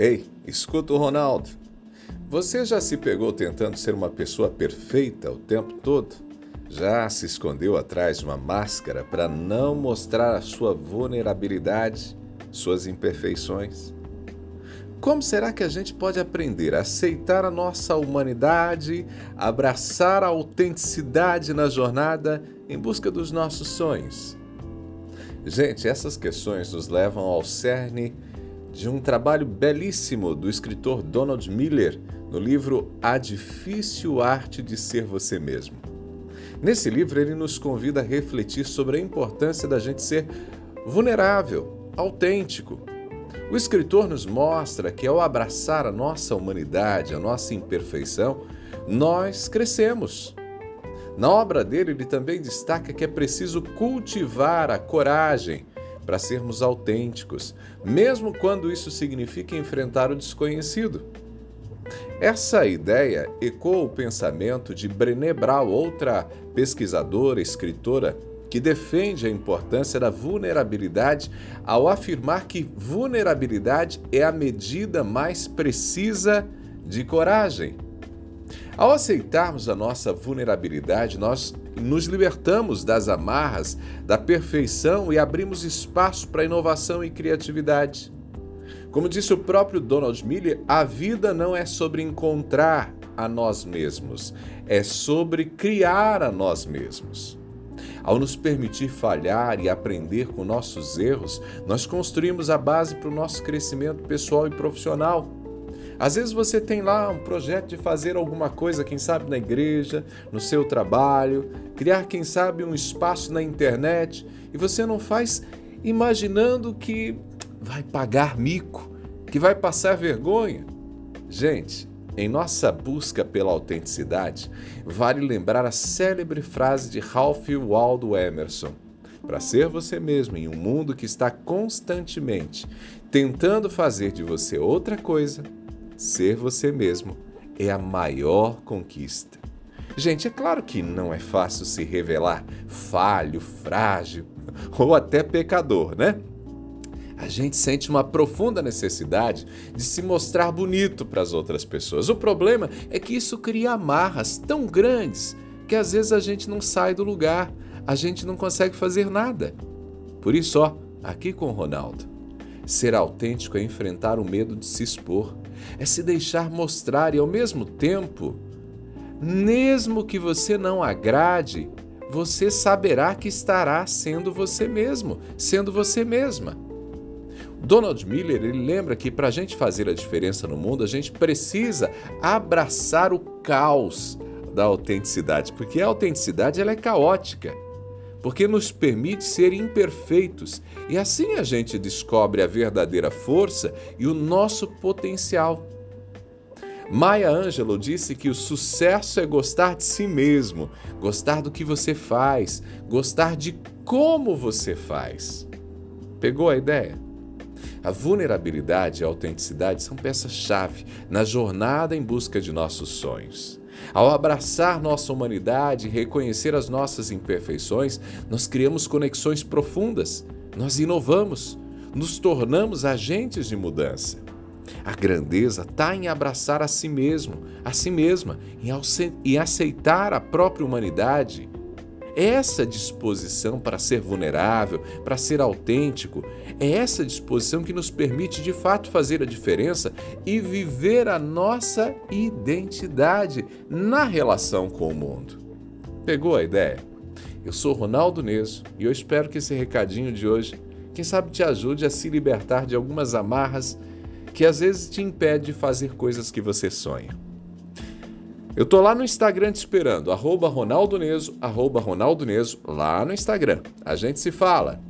Ei, escuta o Ronaldo. Você já se pegou tentando ser uma pessoa perfeita o tempo todo? Já se escondeu atrás de uma máscara para não mostrar a sua vulnerabilidade, suas imperfeições? Como será que a gente pode aprender a aceitar a nossa humanidade, abraçar a autenticidade na jornada em busca dos nossos sonhos? Gente, essas questões nos levam ao cerne de um trabalho belíssimo do escritor Donald Miller no livro A Difícil Arte de Ser Você Mesmo. Nesse livro, ele nos convida a refletir sobre a importância da gente ser vulnerável, autêntico. O escritor nos mostra que ao abraçar a nossa humanidade, a nossa imperfeição, nós crescemos. Na obra dele, ele também destaca que é preciso cultivar a coragem para sermos autênticos, mesmo quando isso significa enfrentar o desconhecido. Essa ideia ecoa o pensamento de Brené Brown, outra pesquisadora, escritora, que defende a importância da vulnerabilidade ao afirmar que vulnerabilidade é a medida mais precisa de coragem. Ao aceitarmos a nossa vulnerabilidade, nós nos libertamos das amarras da perfeição e abrimos espaço para inovação e criatividade. Como disse o próprio Donald Miller, a vida não é sobre encontrar a nós mesmos, é sobre criar a nós mesmos. Ao nos permitir falhar e aprender com nossos erros, nós construímos a base para o nosso crescimento pessoal e profissional. Às vezes você tem lá um projeto de fazer alguma coisa, quem sabe na igreja, no seu trabalho, criar, quem sabe, um espaço na internet e você não faz imaginando que vai pagar mico, que vai passar vergonha. Gente, em nossa busca pela autenticidade, vale lembrar a célebre frase de Ralph Waldo Emerson: Para ser você mesmo em um mundo que está constantemente tentando fazer de você outra coisa, ser você mesmo é a maior conquista. Gente, é claro que não é fácil se revelar falho, frágil ou até pecador, né? A gente sente uma profunda necessidade de se mostrar bonito para as outras pessoas. O problema é que isso cria amarras tão grandes que às vezes a gente não sai do lugar, a gente não consegue fazer nada. Por isso, ó, aqui com o Ronaldo, ser autêntico é enfrentar o medo de se expor, é se deixar mostrar e, ao mesmo tempo, mesmo que você não agrade, você saberá que estará sendo você mesmo, sendo você mesma. Donald Miller ele lembra que para a gente fazer a diferença no mundo, a gente precisa abraçar o caos da autenticidade, porque a autenticidade ela é caótica porque nos permite ser imperfeitos e assim a gente descobre a verdadeira força e o nosso potencial. Maya Angelou disse que o sucesso é gostar de si mesmo, gostar do que você faz, gostar de como você faz. Pegou a ideia? A vulnerabilidade e a autenticidade são peças-chave na jornada em busca de nossos sonhos. Ao abraçar nossa humanidade e reconhecer as nossas imperfeições, nós criamos conexões profundas, nós inovamos, nos tornamos agentes de mudança. A grandeza está em abraçar a si mesmo, a si mesma, em aceitar a própria humanidade essa disposição para ser vulnerável, para ser autêntico, é essa disposição que nos permite de fato fazer a diferença e viver a nossa identidade na relação com o mundo. Pegou a ideia? Eu sou Ronaldo Neso e eu espero que esse recadinho de hoje, quem sabe, te ajude a se libertar de algumas amarras que às vezes te impede de fazer coisas que você sonha. Eu tô lá no Instagram te esperando, arroba Ronaldo Neso, arroba Ronaldo Neso, lá no Instagram. A gente se fala.